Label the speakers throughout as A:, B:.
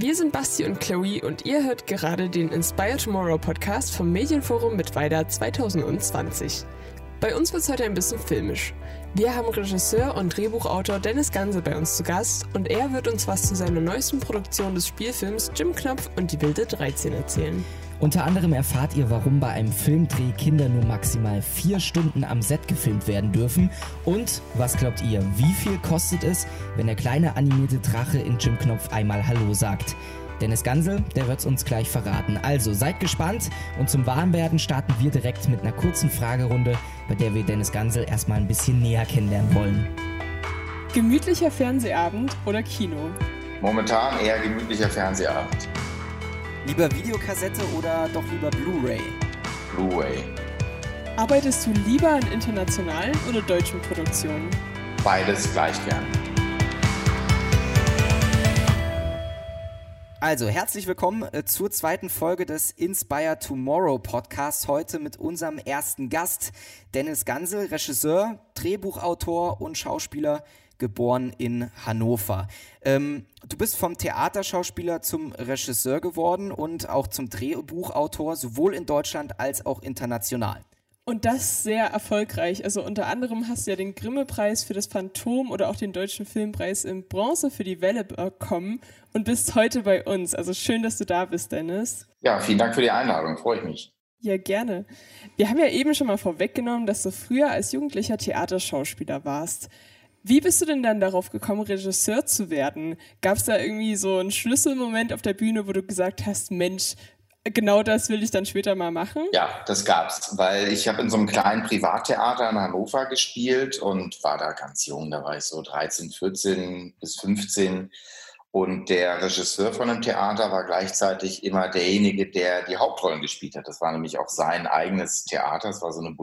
A: Wir sind Basti und Chloe und ihr hört gerade den Inspire Tomorrow Podcast vom Medienforum mit Weida 2020. Bei uns wird es heute ein bisschen filmisch. Wir haben Regisseur und Drehbuchautor Dennis Ganse bei uns zu Gast und er wird uns was zu seiner neuesten Produktion des Spielfilms Jim Knopf und die wilde 13 erzählen.
B: Unter anderem erfahrt ihr, warum bei einem Filmdreh Kinder nur maximal vier Stunden am Set gefilmt werden dürfen. Und was glaubt ihr, wie viel kostet es, wenn der kleine animierte Drache in Jim Knopf einmal Hallo sagt? Dennis Gansel, der wird's uns gleich verraten. Also seid gespannt und zum Warmwerden starten wir direkt mit einer kurzen Fragerunde, bei der wir Dennis Gansel erstmal ein bisschen näher kennenlernen wollen.
A: Gemütlicher Fernsehabend oder Kino?
C: Momentan eher gemütlicher Fernsehabend.
B: Lieber Videokassette oder doch lieber Blu-ray?
C: Blu-ray.
A: Arbeitest du lieber an internationalen oder deutschen Produktionen?
C: Beides gleich gern.
B: Also, herzlich willkommen äh, zur zweiten Folge des Inspire Tomorrow Podcasts. Heute mit unserem ersten Gast, Dennis Gansel, Regisseur, Drehbuchautor und Schauspieler, geboren in Hannover. Ähm, du bist vom Theaterschauspieler zum Regisseur geworden und auch zum Drehbuchautor, sowohl in Deutschland als auch international.
A: Und das sehr erfolgreich. Also unter anderem hast du ja den Grimme-Preis für das Phantom oder auch den Deutschen Filmpreis in Bronze für die Welle bekommen und bist heute bei uns. Also schön, dass du da bist, Dennis.
C: Ja, vielen Dank für die Einladung. Freue ich mich.
A: Ja, gerne. Wir haben ja eben schon mal vorweggenommen, dass du früher als Jugendlicher Theaterschauspieler warst. Wie bist du denn dann darauf gekommen, Regisseur zu werden? Gab es da irgendwie so einen Schlüsselmoment auf der Bühne, wo du gesagt hast, Mensch, genau das will ich dann später mal machen?
C: Ja, das gab's, weil ich habe in so einem kleinen Privattheater in Hannover gespielt und war da ganz jung, da war ich so 13, 14 bis 15. Und der Regisseur von dem Theater war gleichzeitig immer derjenige, der die Hauptrollen gespielt hat. Das war nämlich auch sein eigenes Theater, es war so eine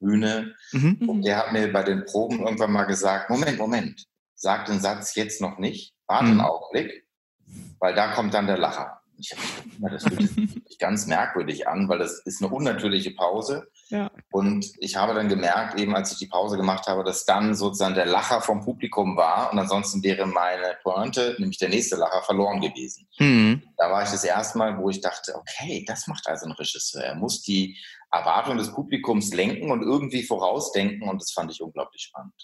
C: Boulevardbühne. Mhm. Und der hat mir bei den Proben irgendwann mal gesagt, Moment, Moment, sag den Satz jetzt noch nicht, warte mhm. einen Augenblick, weil da kommt dann der Lacher. Ich habe das fühlt sich ganz merkwürdig an, weil das ist eine unnatürliche Pause. Ja. Und ich habe dann gemerkt, eben als ich die Pause gemacht habe, dass dann sozusagen der Lacher vom Publikum war und ansonsten wäre meine Pointe, nämlich der nächste Lacher, verloren gewesen. Mhm. Da war ich das erste Mal, wo ich dachte, okay, das macht also ein Regisseur. Er muss die Erwartung des Publikums lenken und irgendwie vorausdenken und das fand ich unglaublich spannend.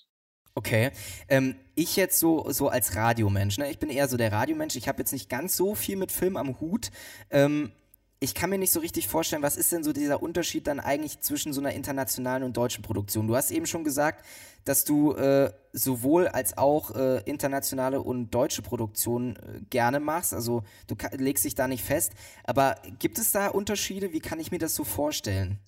B: Okay. Ähm, ich jetzt so, so als Radiomensch, ne? ich bin eher so der Radiomensch, ich habe jetzt nicht ganz so viel mit Film am Hut. Ähm, ich kann mir nicht so richtig vorstellen, was ist denn so dieser Unterschied dann eigentlich zwischen so einer internationalen und deutschen Produktion? Du hast eben schon gesagt, dass du äh, sowohl als auch äh, internationale und deutsche Produktionen äh, gerne machst. Also du legst dich da nicht fest. Aber gibt es da Unterschiede? Wie kann ich mir das so vorstellen?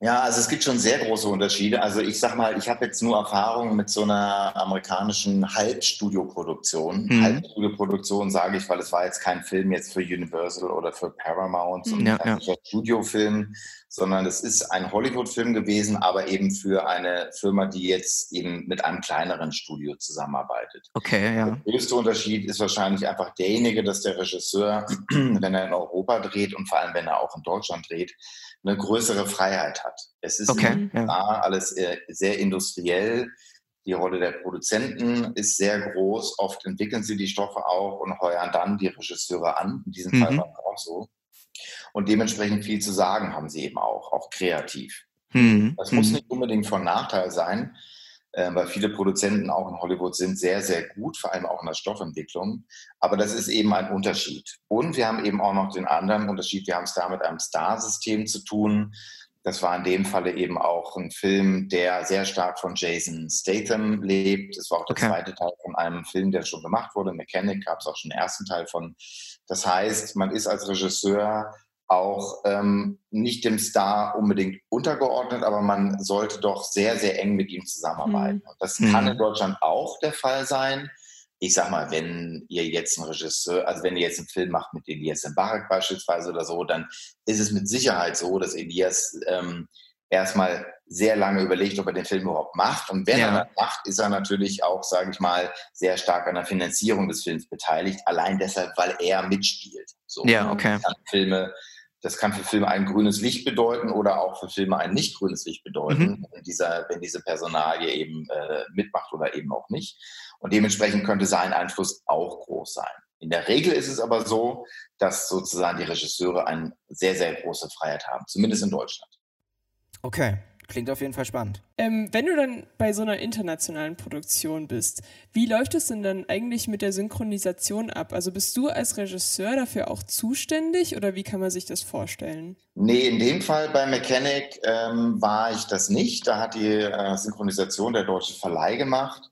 C: Ja, also es gibt schon sehr große Unterschiede. Also ich sag mal, ich habe jetzt nur Erfahrung mit so einer amerikanischen Halbstudioproduktion. Mhm. Halbstudioproduktion sage ich, weil es war jetzt kein Film jetzt für Universal oder für Paramount, so ein ja, ja. Studiofilm, sondern es ist ein Hollywood-Film gewesen, aber eben für eine Firma, die jetzt eben mit einem kleineren Studio zusammenarbeitet.
B: Okay, ja.
C: Der größte Unterschied ist wahrscheinlich einfach derjenige, dass der Regisseur, wenn er in Europa dreht und vor allem wenn er auch in Deutschland dreht, eine größere Freiheit hat. Es ist okay, ja. alles äh, sehr industriell. Die Rolle der Produzenten ist sehr groß. Oft entwickeln sie die Stoffe auch und heuern dann die Regisseure an. In diesem mhm. Fall war es auch so. Und dementsprechend viel zu sagen haben sie eben auch, auch kreativ. Mhm. Das muss mhm. nicht unbedingt von Nachteil sein, weil viele Produzenten auch in Hollywood sind sehr, sehr gut, vor allem auch in der Stoffentwicklung. Aber das ist eben ein Unterschied. Und wir haben eben auch noch den anderen Unterschied, wir haben es da mit einem Star-System zu tun. Das war in dem Falle eben auch ein Film, der sehr stark von Jason Statham lebt. Es war auch der okay. zweite Teil von einem Film, der schon gemacht wurde. Mechanic gab es auch schon den ersten Teil von. Das heißt, man ist als Regisseur auch ähm, nicht dem Star unbedingt untergeordnet, aber man sollte doch sehr, sehr eng mit ihm zusammenarbeiten. Mhm. Das kann mhm. in Deutschland auch der Fall sein. Ich sag mal, wenn ihr jetzt einen Regisseur, also wenn ihr jetzt einen Film macht mit Elias Mbarak beispielsweise oder so, dann ist es mit Sicherheit so, dass Elias ähm, erstmal sehr lange überlegt, ob er den Film überhaupt macht. Und wenn ja. er das macht, ist er natürlich auch, sage ich mal, sehr stark an der Finanzierung des Films beteiligt. Allein deshalb, weil er mitspielt.
B: So, ja, okay.
C: Filme das kann für Filme ein grünes Licht bedeuten oder auch für Filme ein nicht grünes Licht bedeuten, mhm. wenn, dieser, wenn diese Personalie eben äh, mitmacht oder eben auch nicht. Und dementsprechend könnte sein Einfluss auch groß sein. In der Regel ist es aber so, dass sozusagen die Regisseure eine sehr, sehr große Freiheit haben, zumindest in Deutschland.
B: Okay, Klingt auf jeden Fall spannend.
A: Ähm, wenn du dann bei so einer internationalen Produktion bist, wie läuft es denn dann eigentlich mit der Synchronisation ab? Also bist du als Regisseur dafür auch zuständig oder wie kann man sich das vorstellen?
C: Nee, in dem Fall bei Mechanic ähm, war ich das nicht. Da hat die äh, Synchronisation der deutsche Verleih gemacht.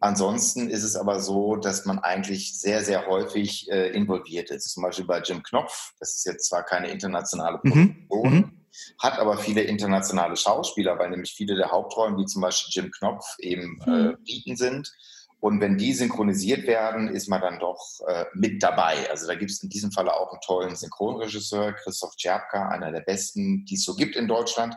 C: Ansonsten ist es aber so, dass man eigentlich sehr, sehr häufig äh, involviert ist. Zum Beispiel bei Jim Knopf, das ist jetzt zwar keine internationale mhm. Produktion, mhm hat aber viele internationale Schauspieler, weil nämlich viele der Hauptrollen, wie zum Beispiel Jim Knopf, eben äh, mhm. Briten sind. Und wenn die synchronisiert werden, ist man dann doch äh, mit dabei. Also da gibt es in diesem Falle auch einen tollen Synchronregisseur, Christoph Czerpka, einer der besten, die es so gibt in Deutschland.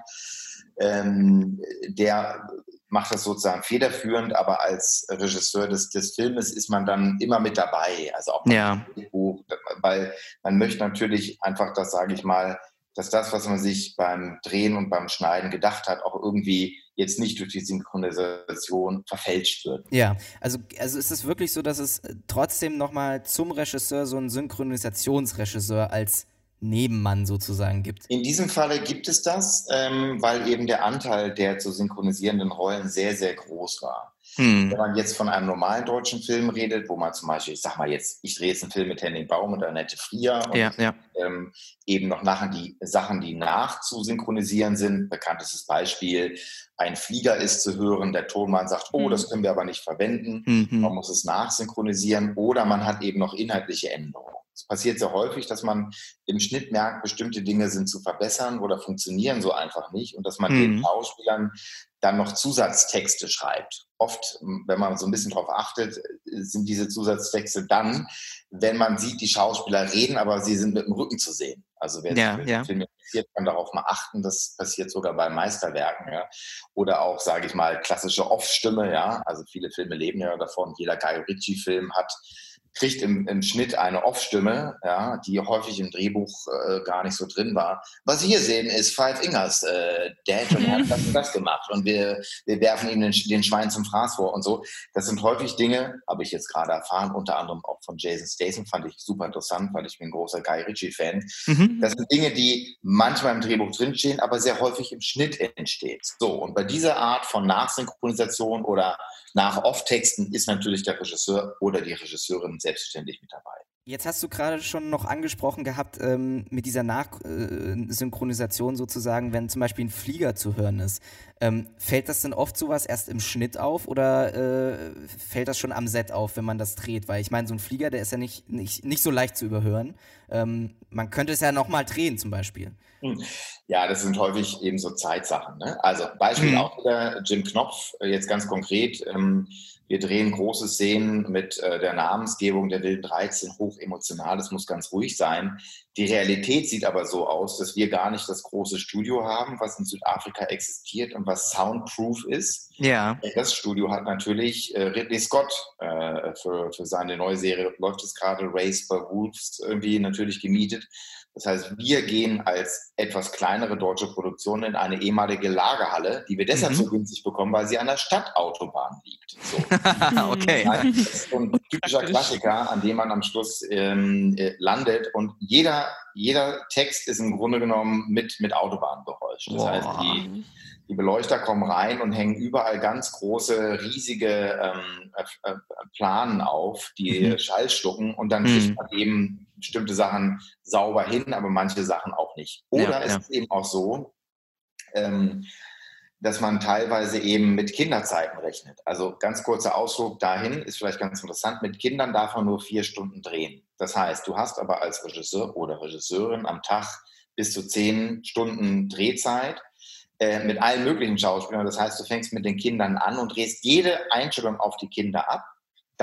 C: Ähm, der macht das sozusagen federführend, aber als Regisseur des, des Filmes ist man dann immer mit dabei. Also auch
B: ja.
C: Buch, weil man möchte natürlich einfach, das sage ich mal, dass das, was man sich beim Drehen und beim Schneiden gedacht hat, auch irgendwie jetzt nicht durch die Synchronisation verfälscht wird.
B: Ja, also, also ist es wirklich so, dass es trotzdem nochmal zum Regisseur so einen Synchronisationsregisseur als Nebenmann sozusagen gibt?
C: In diesem Falle gibt es das, ähm, weil eben der Anteil der zu synchronisierenden Rollen sehr, sehr groß war. Hm. Wenn man jetzt von einem normalen deutschen Film redet, wo man zum Beispiel, ich sag mal jetzt, ich drehe jetzt einen Film mit Henning Baum und Annette Frier und
B: ja, ja.
C: Ähm, eben noch nachher die Sachen, die nachzusynchronisieren sind. Bekanntestes Beispiel, ein Flieger ist zu hören, der Tonmann sagt, oh, das hm. können wir aber nicht verwenden, mhm. man muss es nachsynchronisieren oder man hat eben noch inhaltliche Änderungen. Es passiert sehr häufig, dass man im Schnitt merkt, bestimmte Dinge sind zu verbessern oder funktionieren so einfach nicht und dass man mhm. den Schauspielern dann noch Zusatztexte schreibt. Oft, wenn man so ein bisschen darauf achtet, sind diese Zusatztexte dann, wenn man sieht, die Schauspieler reden, aber sie sind mit dem Rücken zu sehen. Also wer
B: ja,
C: sich
B: ja.
C: Film interessiert, kann darauf mal achten. Das passiert sogar bei Meisterwerken. Ja. Oder auch, sage ich mal, klassische Off-Stimme. Ja. Also viele Filme leben ja davon. Jeder Guy Ritchie-Film hat kriegt im, im Schnitt eine Off-Stimme, ja, die häufig im Drehbuch äh, gar nicht so drin war. Was Sie hier sehen, ist Five Ingers äh, Dad und er hat das und das gemacht und wir, wir werfen ihm den, den Schwein zum Fraß vor und so. Das sind häufig Dinge, habe ich jetzt gerade erfahren, unter anderem auch von Jason Statham, fand ich super interessant, weil ich bin ein großer Guy Ritchie-Fan. Mhm. Das sind Dinge, die manchmal im Drehbuch drinstehen, aber sehr häufig im Schnitt entstehen. So, und bei dieser Art von Nachsynchronisation oder nach Off-Texten ist natürlich der Regisseur oder die Regisseurin selbstständig mit dabei.
B: Jetzt hast du gerade schon noch angesprochen gehabt, ähm, mit dieser Nachsynchronisation äh, sozusagen, wenn zum Beispiel ein Flieger zu hören ist. Ähm, fällt das denn oft sowas erst im Schnitt auf oder äh, fällt das schon am Set auf, wenn man das dreht? Weil ich meine, so ein Flieger, der ist ja nicht, nicht, nicht so leicht zu überhören. Ähm, man könnte es ja nochmal drehen zum Beispiel.
C: Hm. Ja, das sind häufig eben so Zeitsachen. Ne? Also Beispiel hm. auch wieder Jim Knopf, äh, jetzt ganz konkret. Wir drehen große Szenen mit äh, der Namensgebung der Wilden 13, hoch emotional, das muss ganz ruhig sein. Die Realität sieht aber so aus, dass wir gar nicht das große Studio haben, was in Südafrika existiert und was soundproof ist.
B: Ja.
C: Das Studio hat natürlich äh, Ridley Scott äh, für, für seine neue Serie, läuft es gerade, Race by Wolves, irgendwie natürlich gemietet. Das heißt, wir gehen als etwas kleinere deutsche Produktion in eine ehemalige Lagerhalle, die wir deshalb mhm. so günstig bekommen, weil sie an der Stadtautobahn liegt. So.
B: okay.
C: Das ist so ein typischer Klassiker, an dem man am Schluss ähm, äh, landet und jeder, jeder Text ist im Grunde genommen mit, mit Autobahn beräuscht. Das wow. heißt, die, die Beleuchter kommen rein und hängen überall ganz große, riesige ähm, äh, äh Planen auf, die mhm. Schall schlucken und dann kriegt mhm. man eben bestimmte Sachen sauber hin, aber manche Sachen auch nicht. Oder ja, es ja. ist eben auch so, ähm, dass man teilweise eben mit Kinderzeiten rechnet. Also ganz kurzer Ausflug dahin ist vielleicht ganz interessant. Mit Kindern darf man nur vier Stunden drehen. Das heißt, du hast aber als Regisseur oder Regisseurin am Tag bis zu zehn Stunden Drehzeit äh, mit allen möglichen Schauspielern. Das heißt, du fängst mit den Kindern an und drehst jede Einstellung auf die Kinder ab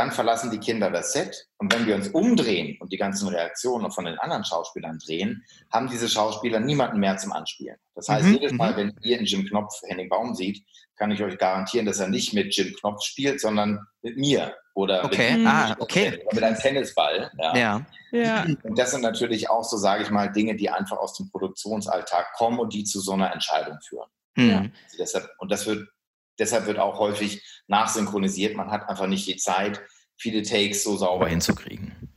C: dann verlassen die Kinder das Set und wenn wir uns umdrehen und die ganzen Reaktionen von den anderen Schauspielern drehen, haben diese Schauspieler niemanden mehr zum Anspielen. Das heißt, mhm. jedes Mal, mhm. wenn ihr in Jim Knopf Henning Baum sieht, kann ich euch garantieren, dass er nicht mit Jim Knopf spielt, sondern mit mir oder
B: okay.
C: mit,
B: ah, okay.
C: mit einem Tennisball.
B: Ja. ja.
A: ja.
C: Und das sind natürlich auch so, sage ich mal, Dinge, die einfach aus dem Produktionsalltag kommen und die zu so einer Entscheidung führen.
B: Mhm.
C: Ja. Also deshalb, und das wird Deshalb wird auch häufig nachsynchronisiert. Man hat einfach nicht die Zeit, viele Takes so sauber hinzukriegen.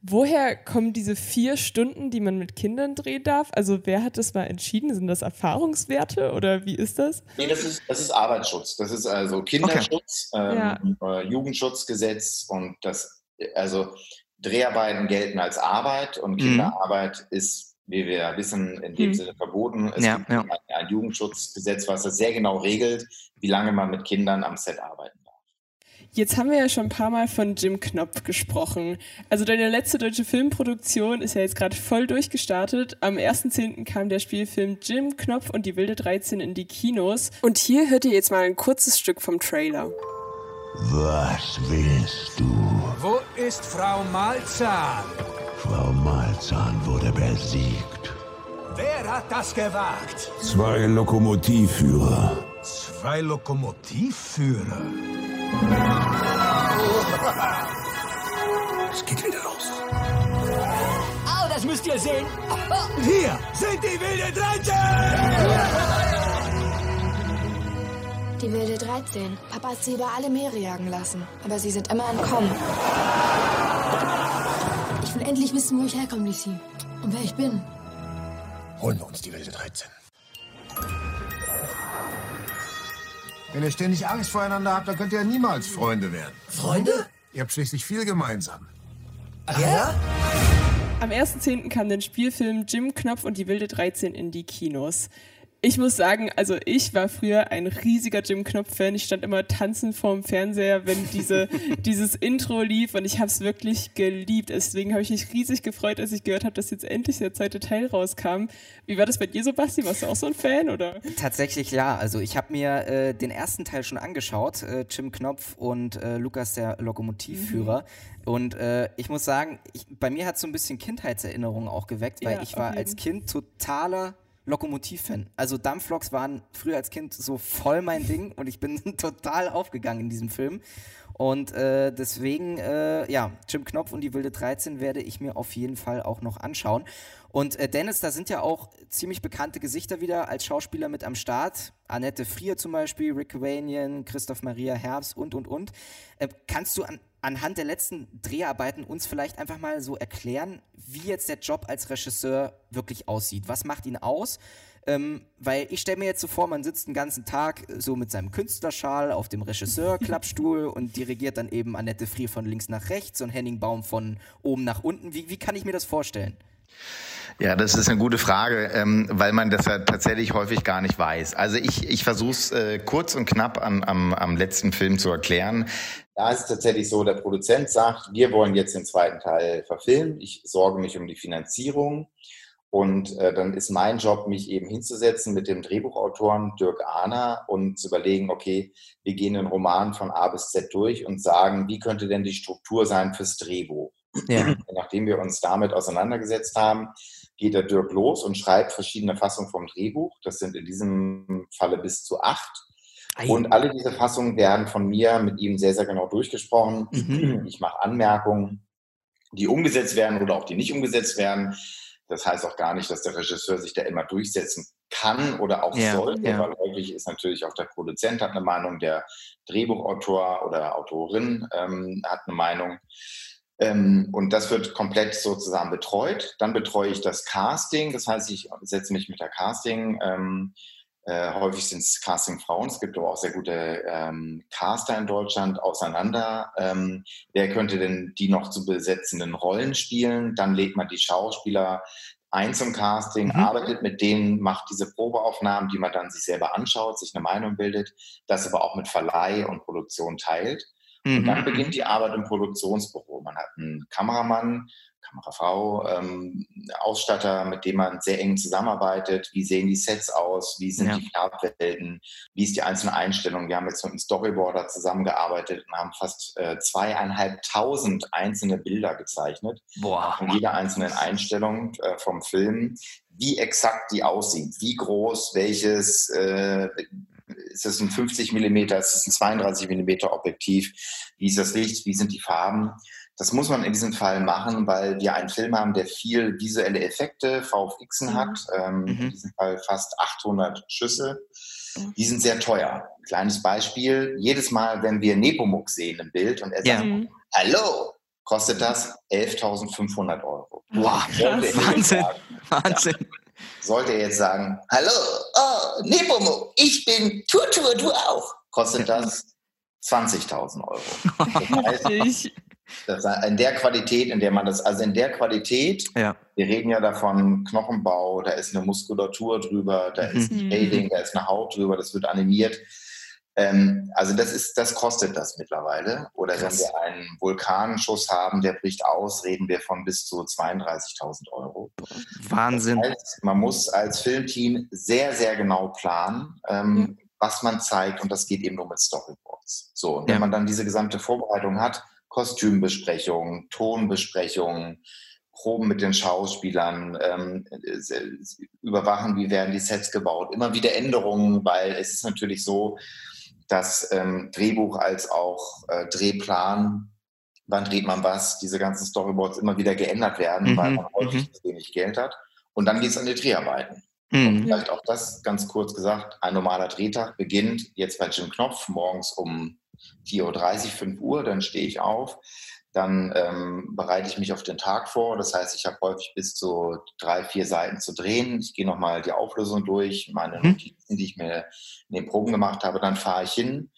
A: Woher kommen diese vier Stunden, die man mit Kindern drehen darf? Also wer hat das mal entschieden? Sind das Erfahrungswerte oder wie ist das?
C: Nee, das ist, das ist Arbeitsschutz. Das ist also Kinderschutz, okay. ähm, ja. äh, Jugendschutzgesetz und das, also Dreharbeiten gelten als Arbeit und mhm. Kinderarbeit mhm. ist, wie wir wissen, in dem mhm. Sinne verboten. Es ja, gibt ja. Ein, ein Jugendschutzgesetz, was das sehr genau regelt, wie lange man mit Kindern am Set arbeiten darf.
A: Jetzt haben wir ja schon ein paar Mal von Jim Knopf gesprochen. Also deine letzte deutsche Filmproduktion ist ja jetzt gerade voll durchgestartet. Am 1.10. kam der Spielfilm Jim Knopf und die wilde 13 in die Kinos. Und hier hört ihr jetzt mal ein kurzes Stück vom Trailer.
D: Was willst du?
E: Wo ist Frau Malzahn?
D: Malzahn wurde besiegt.
E: Wer hat das gewagt?
D: Zwei Lokomotivführer.
E: Zwei Lokomotivführer? Es geht wieder los. Au, das müsst ihr sehen. Hier sind die wilde 13!
F: Die wilde 13. Papa hat sie über alle Meere jagen lassen. Aber sie sind immer entkommen. Ich will endlich wissen, wo ich herkomme, Lisi. Und wer ich bin.
E: Holen wir uns die wilde 13. Wenn ihr ständig Angst voreinander habt, dann könnt ihr ja niemals Freunde werden.
G: Freunde?
E: Ihr habt schließlich viel gemeinsam.
G: Ach ja?
A: Am 1.10. kam der Spielfilm Jim Knopf und die wilde 13 in die Kinos ich muss sagen, also ich war früher ein riesiger Jim Knopf-Fan. Ich stand immer tanzend vorm Fernseher, wenn diese, dieses Intro lief und ich habe es wirklich geliebt. Deswegen habe ich mich riesig gefreut, als ich gehört habe, dass jetzt endlich der zweite Teil rauskam. Wie war das bei dir, Sebastian? Warst du auch so ein Fan, oder?
B: Tatsächlich ja. Also ich habe mir äh, den ersten Teil schon angeschaut, äh, Jim Knopf und äh, Lukas der Lokomotivführer. Mhm. Und äh, ich muss sagen, ich, bei mir hat es so ein bisschen Kindheitserinnerungen auch geweckt, weil ja, ich war als Kind totaler Lokomotiv-Fan. Also Dampfloks waren früher als Kind so voll mein Ding und ich bin total aufgegangen in diesem Film. Und äh, deswegen, äh, ja, Jim Knopf und die Wilde 13 werde ich mir auf jeden Fall auch noch anschauen. Und äh, Dennis, da sind ja auch ziemlich bekannte Gesichter wieder als Schauspieler mit am Start. Annette Frier zum Beispiel, Rick Wanian, Christoph Maria Herbst und, und, und. Äh, kannst du an, anhand der letzten Dreharbeiten uns vielleicht einfach mal so erklären, wie jetzt der Job als Regisseur wirklich aussieht? Was macht ihn aus? Ähm, weil ich stelle mir jetzt so vor, man sitzt den ganzen Tag so mit seinem Künstlerschal auf dem Regisseur-Klappstuhl und dirigiert dann eben Annette Frier von links nach rechts und Henning Baum von oben nach unten. Wie, wie kann ich mir das vorstellen?
C: Ja, das ist eine gute Frage, ähm, weil man das ja tatsächlich häufig gar nicht weiß. Also ich, ich versuche es äh, kurz und knapp an, am, am letzten Film zu erklären. Da ist es tatsächlich so, der Produzent sagt, wir wollen jetzt den zweiten Teil verfilmen. Ich sorge mich um die Finanzierung. Und äh, dann ist mein Job, mich eben hinzusetzen mit dem Drehbuchautoren Dirk Ahner und zu überlegen, okay, wir gehen den Roman von A bis Z durch und sagen, wie könnte denn die Struktur sein fürs Drehbuch? Ja. Nachdem wir uns damit auseinandergesetzt haben, geht der Dirk los und schreibt verschiedene Fassungen vom Drehbuch. Das sind in diesem Falle bis zu acht. Und alle diese Fassungen werden von mir mit ihm sehr, sehr genau durchgesprochen. Mhm. Ich mache Anmerkungen, die umgesetzt werden oder auch die nicht umgesetzt werden. Das heißt auch gar nicht, dass der Regisseur sich da immer durchsetzen kann oder auch ja, sollte, ja. weil häufig ist natürlich auch der Produzent hat eine Meinung, der Drehbuchautor oder Autorin ähm, hat eine Meinung. Ähm, und das wird komplett sozusagen betreut. Dann betreue ich das Casting, das heißt, ich setze mich mit der Casting. Ähm, äh, häufig sind es Casting-Frauen, es gibt aber auch sehr gute ähm, Caster in Deutschland auseinander. Ähm, wer könnte denn die noch zu besetzenden Rollen spielen? Dann legt man die Schauspieler ein zum Casting, mhm. arbeitet mit denen, macht diese Probeaufnahmen, die man dann sich selber anschaut, sich eine Meinung bildet, das aber auch mit Verleih und Produktion teilt. Und dann mhm. beginnt die Arbeit im Produktionsbüro. Man hat einen Kameramann, Kamerafrau, ähm, Ausstatter, mit dem man sehr eng zusammenarbeitet. Wie sehen die Sets aus? Wie sind ja. die Farbwelten? Wie ist die einzelne Einstellung? Wir haben jetzt mit einem Storyboarder zusammengearbeitet und haben fast äh, zweieinhalbtausend einzelne Bilder gezeichnet. Boah. Von jeder einzelnen Einstellung äh, vom Film, wie exakt die aussieht, wie groß, welches, äh, ist es ein 50 mm, ist es ein 32 mm Objektiv, wie ist das Licht, wie sind die Farben. Das muss man in diesem Fall machen, weil wir einen Film haben, der viel visuelle Effekte, VFXen mhm. hat, ähm, mhm. in diesem Fall fast 800 Schüsse. Mhm. Die sind sehr teuer. Kleines Beispiel, jedes Mal, wenn wir Nepomuk sehen im Bild und er sagt, ja. hallo, kostet das 11.500 Euro.
B: Wow, Wahnsinn, Wahnsinn. Ja,
C: sollte er jetzt sagen, hallo, oh, Nepomo, ich bin Turtur, du auch, kostet das 20.000 Euro. Das heißt, das in der Qualität, in der man das, also in der Qualität, ja. wir reden ja davon Knochenbau, da ist eine Muskulatur drüber, da mhm. ist ein Shading, da ist eine Haut drüber, das wird animiert. Ähm, also das ist, das kostet das mittlerweile. Oder Krass. wenn wir einen Vulkanenschuss haben, der bricht aus, reden wir von bis zu 32.000 Euro.
B: Wahnsinn. Das
C: heißt, man muss als Filmteam sehr, sehr genau planen. Ähm, ja. was man zeigt und das geht eben nur mit Storyboards. So, und wenn ja. man dann diese gesamte Vorbereitung hat, Kostümbesprechungen, Tonbesprechungen, Proben mit den Schauspielern, ähm, überwachen, wie werden die Sets gebaut, immer wieder Änderungen, weil es ist natürlich so, dass ähm, Drehbuch als auch äh, Drehplan, wann dreht man was, diese ganzen Storyboards immer wieder geändert werden, mhm. weil man häufig mhm. wenig Geld hat. Und dann geht es an die Dreharbeiten. Mhm. Und vielleicht auch das ganz kurz gesagt, ein normaler Drehtag beginnt jetzt bei Jim Knopf morgens um 4.30 Uhr, 5 Uhr, dann stehe ich auf. Dann ähm, bereite ich mich auf den Tag vor. Das heißt, ich habe häufig bis zu drei, vier Seiten zu drehen. Ich gehe nochmal die Auflösung durch, meine mhm. Notizen, die ich mir in den Proben gemacht habe. Dann fahre ich hin.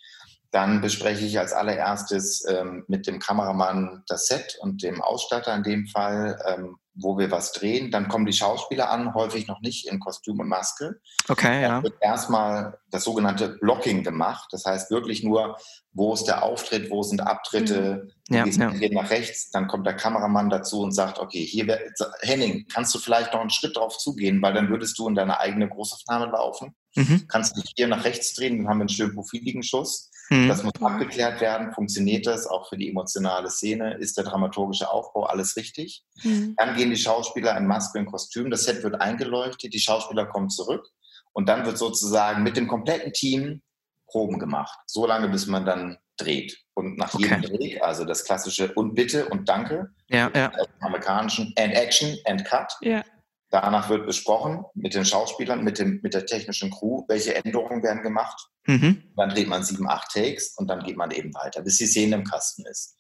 C: Dann bespreche ich als allererstes ähm, mit dem Kameramann das Set und dem Ausstatter in dem Fall, ähm, wo wir was drehen. Dann kommen die Schauspieler an, häufig noch nicht in Kostüm und Maske.
B: Okay,
C: ja. Dann wird erstmal das sogenannte Blocking gemacht. Das heißt wirklich nur, wo ist der Auftritt, wo sind Abtritte, mhm. ja, ja. geht nach rechts. Dann kommt der Kameramann dazu und sagt, okay, hier, wär, Henning, kannst du vielleicht noch einen Schritt drauf zugehen, weil dann würdest du in deine eigene Großaufnahme laufen. Mhm. Kannst du dich hier nach rechts drehen, dann haben wir einen schönen profiligen Schuss. Mhm. Das muss abgeklärt werden. Funktioniert das auch für die emotionale Szene? Ist der dramaturgische Aufbau alles richtig? Mhm. Dann gehen die Schauspieler in Maske und Kostüm. Das Set wird eingeleuchtet. Die Schauspieler kommen zurück. Und dann wird sozusagen mit dem kompletten Team Proben gemacht. So lange, bis man dann dreht. Und nach okay. jedem Dreh, also das klassische und bitte und danke,
B: ja, ja.
C: amerikanischen and action and cut,
A: ja.
C: Danach wird besprochen mit den Schauspielern, mit, dem, mit der technischen Crew, welche Änderungen werden gemacht. Mhm. Dann dreht man sieben, acht Takes und dann geht man eben weiter, bis die Szene im Kasten ist.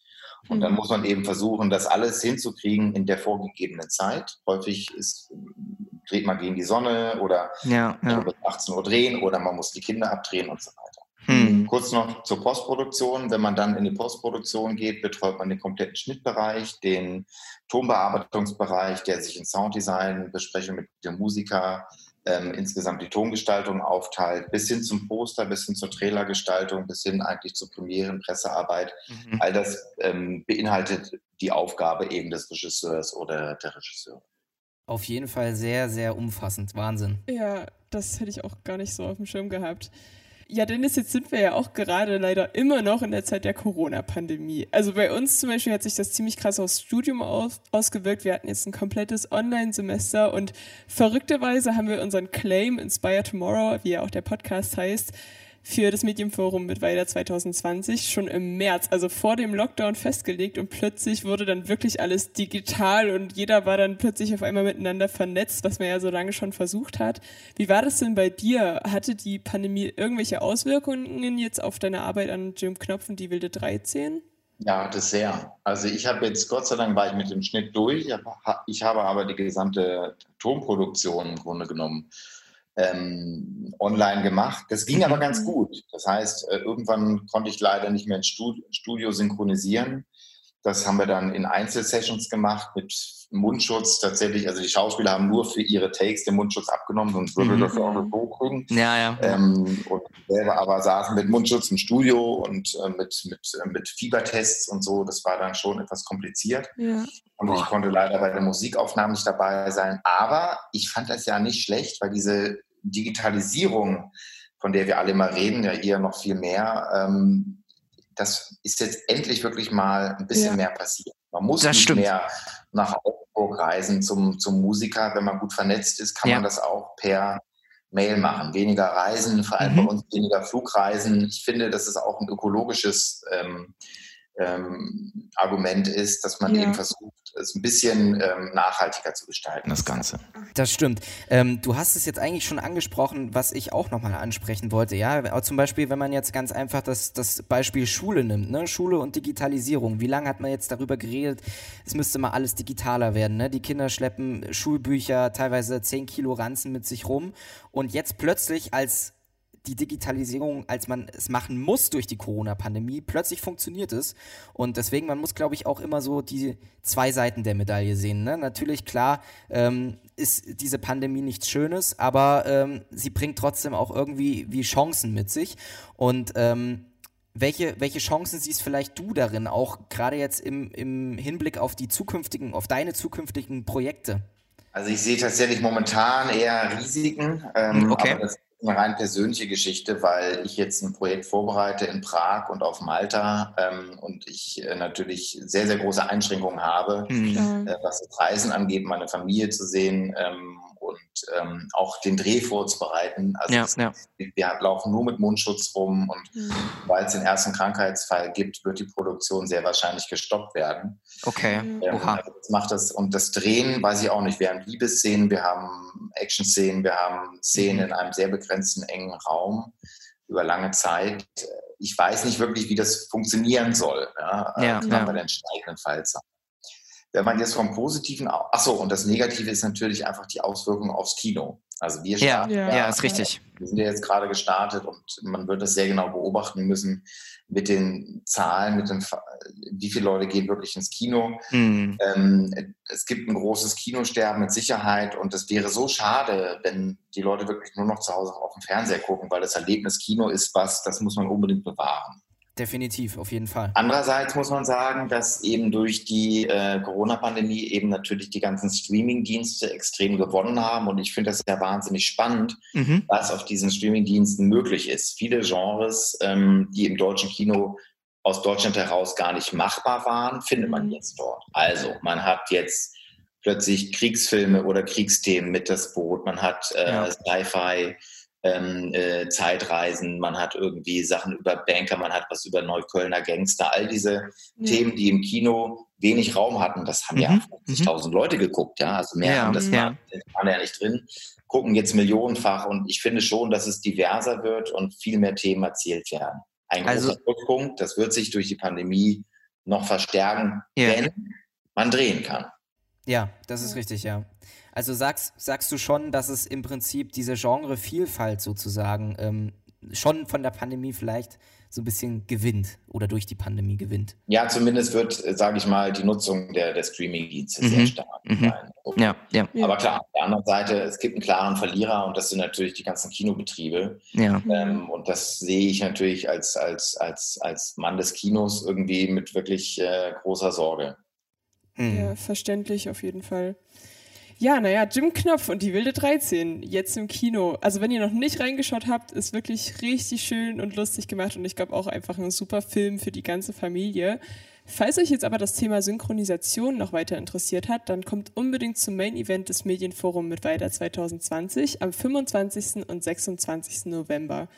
C: Und mhm. dann muss man eben versuchen, das alles hinzukriegen in der vorgegebenen Zeit. Häufig ist, dreht man gegen die Sonne oder
B: ja, ja.
C: 18 Uhr drehen oder man muss die Kinder abdrehen und so weiter. Hm. Kurz noch zur Postproduktion. Wenn man dann in die Postproduktion geht, betreut man den kompletten Schnittbereich, den Tonbearbeitungsbereich, der sich in Sounddesign, Besprechung mit dem Musiker, ähm, insgesamt die Tongestaltung aufteilt, bis hin zum Poster, bis hin zur Trailergestaltung, bis hin eigentlich zur Premieren, Pressearbeit. Mhm. All das ähm, beinhaltet die Aufgabe eben des Regisseurs oder der Regisseurin.
B: Auf jeden Fall sehr, sehr umfassend. Wahnsinn.
A: Ja, das hätte ich auch gar nicht so auf dem Schirm gehabt. Ja, Dennis, jetzt sind wir ja auch gerade leider immer noch in der Zeit der Corona-Pandemie. Also bei uns zum Beispiel hat sich das ziemlich krass aufs Studium aus ausgewirkt. Wir hatten jetzt ein komplettes Online-Semester und verrückterweise haben wir unseren Claim Inspire Tomorrow, wie ja auch der Podcast heißt, für das Medienforum mit Weiler 2020 schon im März, also vor dem Lockdown festgelegt und plötzlich wurde dann wirklich alles digital und jeder war dann plötzlich auf einmal miteinander vernetzt, was man ja so lange schon versucht hat. Wie war das denn bei dir? Hatte die Pandemie irgendwelche Auswirkungen jetzt auf deine Arbeit an Jim Knopf und die wilde 13?
C: Ja, das sehr. Also ich habe jetzt, Gott sei Dank war ich mit dem Schnitt durch. Ich habe aber die gesamte Tonproduktion im Grunde genommen ähm, online gemacht. Das ging aber ganz mhm. gut. Das heißt, äh, irgendwann konnte ich leider nicht mehr ins Studio synchronisieren. Das haben wir dann in Einzelsessions gemacht mit Mundschutz tatsächlich. Also die Schauspieler haben nur für ihre Takes den Mundschutz abgenommen, sonst würde mhm. das auch nicht hochkriegen.
B: Ja, ja.
C: Ähm, und selber aber saßen mit Mundschutz im Studio und äh, mit, mit, äh, mit Fiebertests und so. Das war dann schon etwas kompliziert. Ja. Und ich konnte leider bei der Musikaufnahme nicht dabei sein. Aber ich fand das ja nicht schlecht, weil diese Digitalisierung, von der wir alle immer reden, ja ihr noch viel mehr, ähm, das ist jetzt endlich wirklich mal ein bisschen ja. mehr passiert. Man muss das nicht stimmt. mehr nach Augsburg reisen zum, zum Musiker. Wenn man gut vernetzt ist, kann ja. man das auch per Mail machen. Weniger Reisen, vor allem mhm. bei uns weniger Flugreisen. Ich finde, dass es auch ein ökologisches ähm, ähm, Argument ist, dass man ja. eben versucht, es ein bisschen ähm, nachhaltiger zu gestalten, das Ganze.
B: Das stimmt. Ähm, du hast es jetzt eigentlich schon angesprochen, was ich auch nochmal ansprechen wollte. Ja, zum Beispiel, wenn man jetzt ganz einfach das, das Beispiel Schule nimmt, ne? Schule und Digitalisierung. Wie lange hat man jetzt darüber geredet, es müsste mal alles digitaler werden. Ne? Die Kinder schleppen Schulbücher, teilweise 10 Kilo Ranzen mit sich rum. Und jetzt plötzlich als die Digitalisierung, als man es machen muss durch die Corona-Pandemie, plötzlich funktioniert es. Und deswegen, man muss, glaube ich, auch immer so die zwei Seiten der Medaille sehen. Ne? Natürlich, klar, ähm, ist diese Pandemie nichts Schönes, aber ähm, sie bringt trotzdem auch irgendwie wie Chancen mit sich. Und ähm, welche, welche Chancen siehst vielleicht du darin, auch gerade jetzt im, im Hinblick auf die zukünftigen, auf deine zukünftigen Projekte?
C: Also ich sehe tatsächlich momentan eher Risiken. Ähm, okay. Aber das eine rein persönliche Geschichte, weil ich jetzt ein Projekt vorbereite in Prag und auf Malta ähm, und ich äh, natürlich sehr, sehr große Einschränkungen habe, mhm. äh, was das Reisen angeht, meine Familie zu sehen. Ähm, und ähm, auch den Dreh vorzubereiten. Also ja, es, ja. wir laufen nur mit Mundschutz rum und mhm. weil es den ersten Krankheitsfall gibt, wird die Produktion sehr wahrscheinlich gestoppt werden.
B: Okay.
C: Mhm. Ähm, Oha. Also das macht das und das Drehen weiß ich auch nicht. Wir haben Liebesszenen, wir haben Action-Szenen, wir haben Szenen mhm. in einem sehr begrenzten engen Raum über lange Zeit. Ich weiß nicht wirklich, wie das funktionieren soll. Ja, ja, ja. bei den steigenden Fallzahlen. Wenn man jetzt vom Positiven, achso, und das Negative ist natürlich einfach die Auswirkung aufs Kino. Also wir.
B: Ja, ja, ja ist richtig.
C: Wir sind ja jetzt gerade gestartet und man wird das sehr genau beobachten müssen mit den Zahlen, mit den, wie viele Leute gehen wirklich ins Kino. Mhm. Ähm, es gibt ein großes Kinosterben mit Sicherheit und es wäre so schade, wenn die Leute wirklich nur noch zu Hause auf dem Fernseher gucken, weil das Erlebnis Kino ist was, das muss man unbedingt bewahren.
B: Definitiv, auf jeden Fall.
C: Andererseits muss man sagen, dass eben durch die äh, Corona-Pandemie eben natürlich die ganzen Streaming-Dienste extrem gewonnen haben. Und ich finde das ja wahnsinnig spannend, mhm. was auf diesen Streaming-Diensten möglich ist. Viele Genres, ähm, die im deutschen Kino aus Deutschland heraus gar nicht machbar waren, findet man mhm. jetzt dort. Also man hat jetzt plötzlich Kriegsfilme oder Kriegsthemen mit das Boot, man hat äh, ja. Sci-Fi ähm, äh, Zeitreisen, man hat irgendwie Sachen über Banker, man hat was über Neuköllner Gangster, all diese ja. Themen, die im Kino wenig Raum hatten, das haben mhm. ja 50.000 mhm. Leute geguckt, ja, also mehr ja, haben das ja. waren ja nicht drin, gucken jetzt millionenfach und ich finde schon, dass es diverser wird und viel mehr Themen erzählt werden. Ein also, großer Punkt, das wird sich durch die Pandemie noch verstärken, wenn man drehen kann.
B: Ja, das ist richtig, ja. Also sagst, sagst du schon, dass es im Prinzip diese Genrevielfalt sozusagen ähm, schon von der Pandemie vielleicht so ein bisschen gewinnt oder durch die Pandemie gewinnt.
C: Ja, zumindest wird, sage ich mal, die Nutzung der, der Streaming-Dienste mhm. sehr stark mhm. sein.
B: Ja, ja.
C: Aber klar, auf der anderen Seite, es gibt einen klaren Verlierer und das sind natürlich die ganzen Kinobetriebe.
B: Ja.
C: Ähm, und das sehe ich natürlich als, als, als, als Mann des Kinos irgendwie mit wirklich äh, großer Sorge.
A: Mhm. Ja, verständlich auf jeden Fall. Ja, naja, Jim Knopf und die wilde 13, jetzt im Kino. Also wenn ihr noch nicht reingeschaut habt, ist wirklich richtig schön und lustig gemacht und ich glaube auch einfach ein super Film für die ganze Familie. Falls euch jetzt aber das Thema Synchronisation noch weiter interessiert hat, dann kommt unbedingt zum Main Event des Medienforum mit weiter 2020 am 25. und 26. November.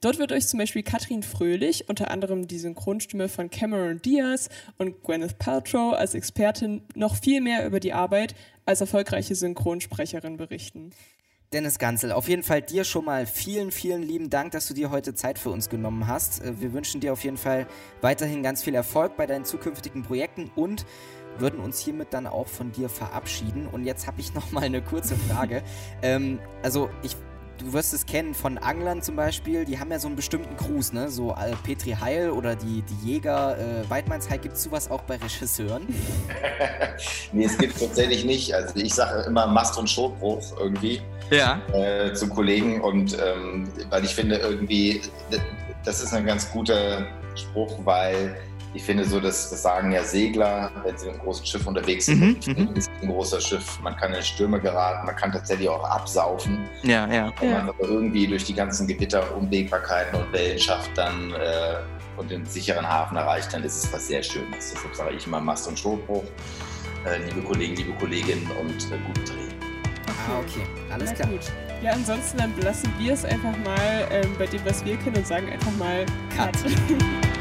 A: Dort wird euch zum Beispiel Katrin Fröhlich, unter anderem die Synchronstimme von Cameron Diaz und Gwyneth Paltrow als Expertin, noch viel mehr über die Arbeit als erfolgreiche Synchronsprecherin berichten.
B: Dennis Ganzel, auf jeden Fall dir schon mal vielen, vielen lieben Dank, dass du dir heute Zeit für uns genommen hast. Äh, wir wünschen dir auf jeden Fall weiterhin ganz viel Erfolg bei deinen zukünftigen Projekten und würden uns hiermit dann auch von dir verabschieden. Und jetzt habe ich noch mal eine kurze Frage. ähm, also ich du wirst es kennen von Anglern zum Beispiel, die haben ja so einen bestimmten Gruß, ne? So äh, Petri Heil oder die, die Jäger, äh, Weidmannsheil, gibt es sowas auch bei Regisseuren?
C: nee, es gibt tatsächlich nicht. Also ich sage immer Mast- und Schotbruch irgendwie
B: ja.
C: äh, zu Kollegen und ähm, weil ich finde irgendwie, das ist ein ganz guter Spruch, weil ich finde so, dass das sagen ja Segler, wenn sie mit einem großen Schiff unterwegs sind, mhm, mhm. ist ein großer Schiff, man kann in Stürme geraten, man kann tatsächlich auch absaufen.
B: Ja, ja.
C: Wenn
B: man
C: ja. aber irgendwie durch die ganzen Gewitter, Unwägbarkeiten und Wellen schafft, dann äh, und den sicheren Hafen erreicht, dann ist es was sehr Schönes. Deshalb sage ich immer Mast- und Strohbruch. Äh, liebe Kollegen, liebe Kolleginnen und äh, guten Dreh.
B: Ah, okay, alles klar. Gut.
A: Ja, ansonsten dann belassen wir es einfach mal ähm, bei dem, was wir können und sagen einfach mal Cut.